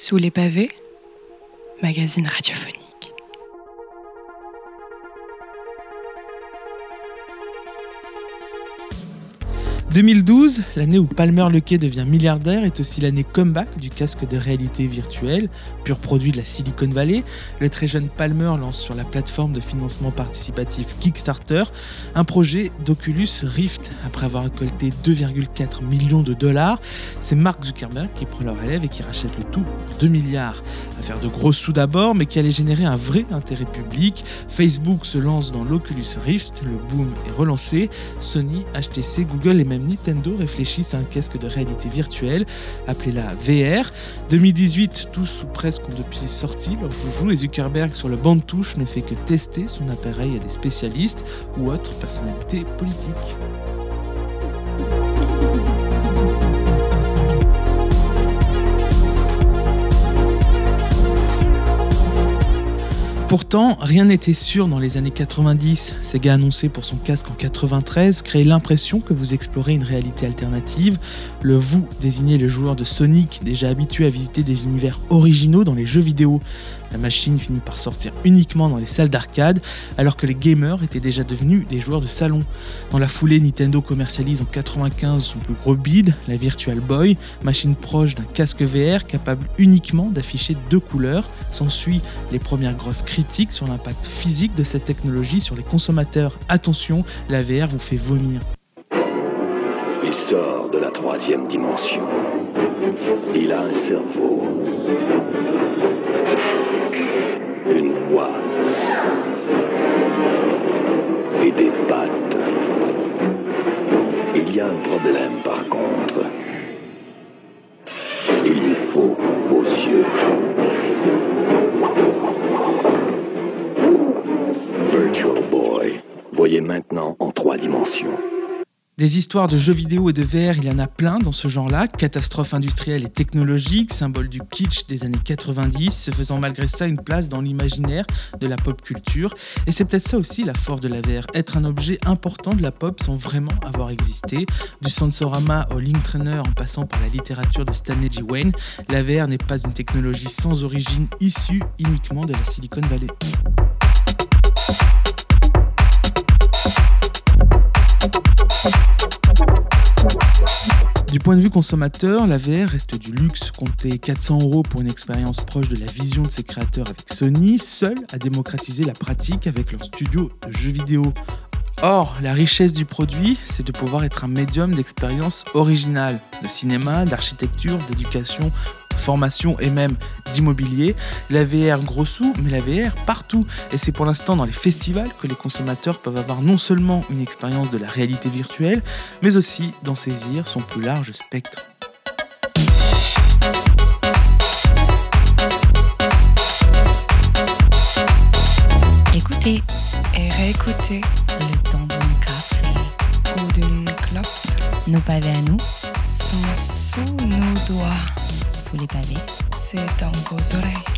Sous les pavés, magazine radiophonique. 2012, l'année où Palmer Luckey devient milliardaire, est aussi l'année comeback du casque de réalité virtuelle, pur produit de la Silicon Valley. Le très jeune Palmer lance sur la plateforme de financement participatif Kickstarter un projet d'Oculus Rift. Après avoir récolté 2,4 millions de dollars, c'est Mark Zuckerberg qui prend leur relève et qui rachète le tout pour 2 milliards. Affaire de gros sous d'abord, mais qui allait générer un vrai intérêt public. Facebook se lance dans l'Oculus Rift, le boom est relancé. Sony, HTC, Google et même Nintendo réfléchissent à un casque de réalité virtuelle, appelé-la VR. 2018, tous ou presque ont depuis sorti leur joujou et Zuckerberg sur le banc de touche ne fait que tester son appareil à des spécialistes ou autres personnalités politiques. Pourtant, rien n'était sûr dans les années 90. Sega annoncé pour son casque en 93 créait l'impression que vous explorez une réalité alternative. Le vous désignait le joueur de Sonic, déjà habitué à visiter des univers originaux dans les jeux vidéo. La machine finit par sortir uniquement dans les salles d'arcade, alors que les gamers étaient déjà devenus des joueurs de salon. Dans la foulée, Nintendo commercialise en 95 son plus gros bid, la Virtual Boy, machine proche d'un casque VR capable uniquement d'afficher deux couleurs. S'ensuit les premières grosses sur l'impact physique de cette technologie sur les consommateurs. Attention, la VR vous fait vomir. Il sort de la troisième dimension. Il a un cerveau. Une voix. Et des pattes. Il y a un problème par contre. Il lui faut vos yeux. Voyez maintenant en trois dimensions. Des histoires de jeux vidéo et de VR, il y en a plein dans ce genre-là. Catastrophe industrielle et technologique, symbole du kitsch des années 90, se faisant malgré ça une place dans l'imaginaire de la pop culture. Et c'est peut-être ça aussi la force de la VR, être un objet important de la pop sans vraiment avoir existé. Du Sensorama au Link Trainer en passant par la littérature de Stanley G. Wayne, la VR n'est pas une technologie sans origine issue uniquement de la Silicon Valley. Du point de vue consommateur, la VR reste du luxe. Compter 400 euros pour une expérience proche de la vision de ses créateurs avec Sony, seul à démocratiser la pratique avec leur studio de jeux vidéo. Or, la richesse du produit, c'est de pouvoir être un médium d'expérience originale, de cinéma, d'architecture, d'éducation, formation et même d'immobilier. La VR gros sous, mais la VR partout. Et c'est pour l'instant dans les festivals que les consommateurs peuvent avoir non seulement une expérience de la réalité virtuelle, mais aussi d'en saisir son plus large spectre. Écoutez et réécoutez Le temps d'un café. ou d'une clope Nos pavés à nous, sont sous nos doigts. sous les pavés. C'est dans vos oreilles.